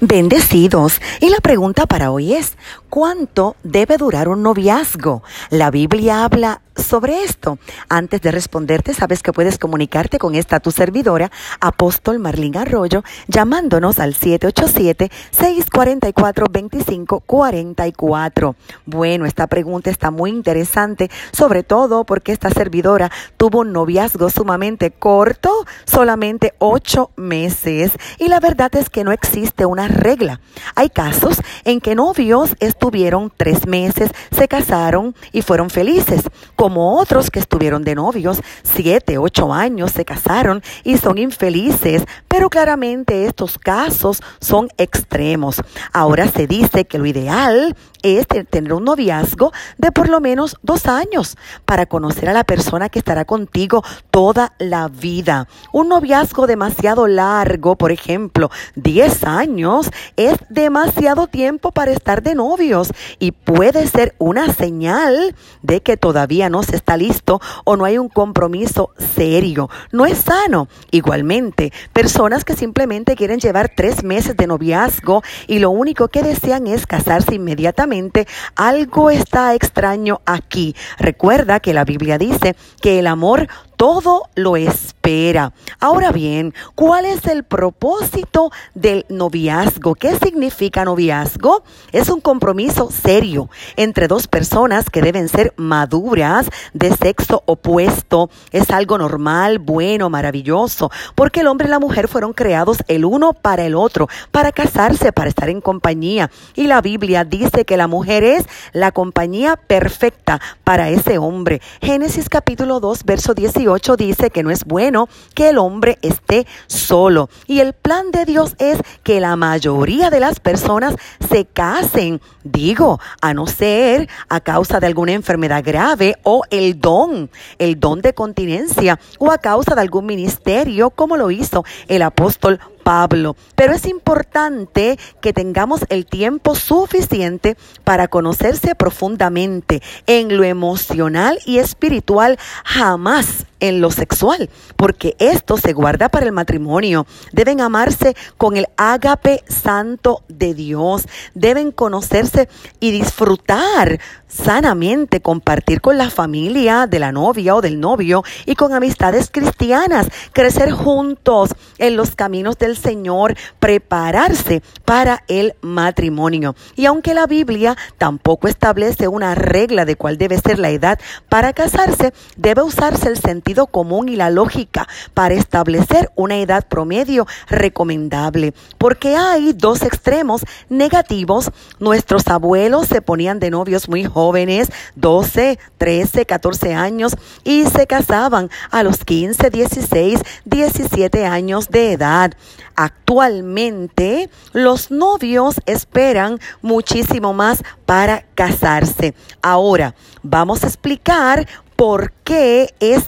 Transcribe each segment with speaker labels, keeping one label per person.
Speaker 1: Bendecidos. Y la pregunta para hoy es, ¿cuánto debe durar un noviazgo? La Biblia habla sobre esto. Antes de responderte, sabes que puedes comunicarte con esta tu servidora, apóstol Marlín Arroyo, llamándonos al 787-644-2544. Bueno, esta pregunta está muy interesante, sobre todo porque esta servidora tuvo un noviazgo sumamente corto, solamente ocho meses. Y la verdad es que no existe una regla. Hay casos en que novios estuvieron tres meses, se casaron y fueron felices como otros que estuvieron de novios siete, ocho años, se casaron y son infelices, pero claramente estos casos son extremos. Ahora se dice que lo ideal es tener un noviazgo de por lo menos dos años para conocer a la persona que estará contigo toda la vida. Un noviazgo demasiado largo, por ejemplo, 10 años, es demasiado tiempo para estar de novios y puede ser una señal de que todavía no se está listo o no hay un compromiso serio. No es sano. Igualmente, personas que simplemente quieren llevar tres meses de noviazgo y lo único que desean es casarse inmediatamente algo está extraño aquí. Recuerda que la Biblia dice que el amor todo lo espera. Ahora bien, ¿cuál es el propósito del noviazgo? ¿Qué significa noviazgo? Es un compromiso serio entre dos personas que deben ser maduras de sexo opuesto. Es algo normal, bueno, maravilloso, porque el hombre y la mujer fueron creados el uno para el otro, para casarse, para estar en compañía. Y la Biblia dice que la mujer es la compañía perfecta para ese hombre. Génesis capítulo 2, verso 18 dice que no es bueno que el hombre esté solo. Y el plan de Dios es que la mayoría de las personas se casen, digo, a no ser a causa de alguna enfermedad grave o el don, el don de continencia o a causa de algún ministerio como lo hizo el apóstol Pablo. Pero es importante que tengamos el tiempo suficiente para conocerse profundamente en lo emocional y espiritual, jamás en lo sexual, porque esto se guarda para el matrimonio. Deben amarse con el ágape santo de Dios. Deben conocerse y disfrutar sanamente, compartir con la familia de la novia o del novio y con amistades cristianas, crecer juntos en los caminos del Señor, prepararse para el matrimonio. Y aunque la Biblia tampoco establece una regla de cuál debe ser la edad para casarse, debe usarse el sentido común y la lógica para establecer una edad promedio recomendable, porque hay dos extremos negativos. Nuestros abuelos se ponían de novios muy jóvenes, 12, 13, 14 años, y se casaban a los 15, 16, 17 años de edad. Actualmente los novios esperan muchísimo más para casarse. Ahora, vamos a explicar por qué es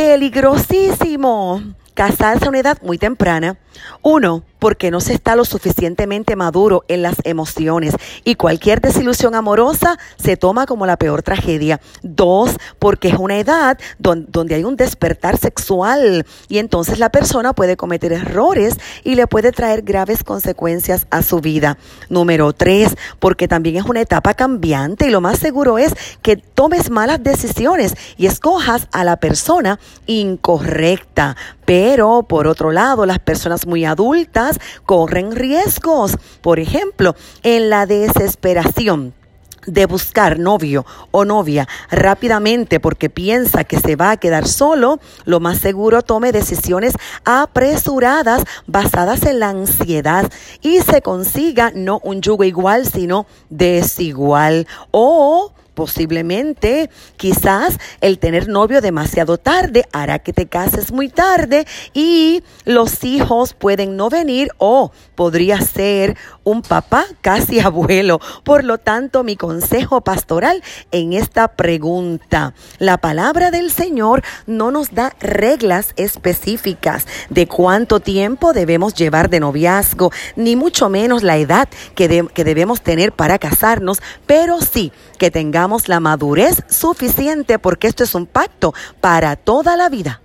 Speaker 1: peligrosísimo casarse a una edad muy temprana. Uno, porque no se está lo suficientemente maduro en las emociones y cualquier desilusión amorosa se toma como la peor tragedia. Dos, porque es una edad donde, hay un despertar sexual y entonces la persona puede cometer errores y le puede traer graves consecuencias a su vida. Número tres, porque también es una etapa cambiante y lo más seguro es que tomes malas decisiones y escojas a la persona incorrecta. Pero por otro lado, las personas muy adultas corren riesgos. Por ejemplo, en la desesperación de buscar novio o novia rápidamente porque piensa que se va a quedar solo, lo más seguro tome decisiones apresuradas basadas en la ansiedad y se consiga no un yugo igual, sino desigual. O Posiblemente, quizás el tener novio demasiado tarde hará que te cases muy tarde y los hijos pueden no venir o podría ser un papá casi abuelo. Por lo tanto, mi consejo pastoral en esta pregunta, la palabra del Señor no nos da reglas específicas de cuánto tiempo debemos llevar de noviazgo, ni mucho menos la edad que, que debemos tener para casarnos, pero sí que la madurez suficiente porque esto es un pacto para toda la vida.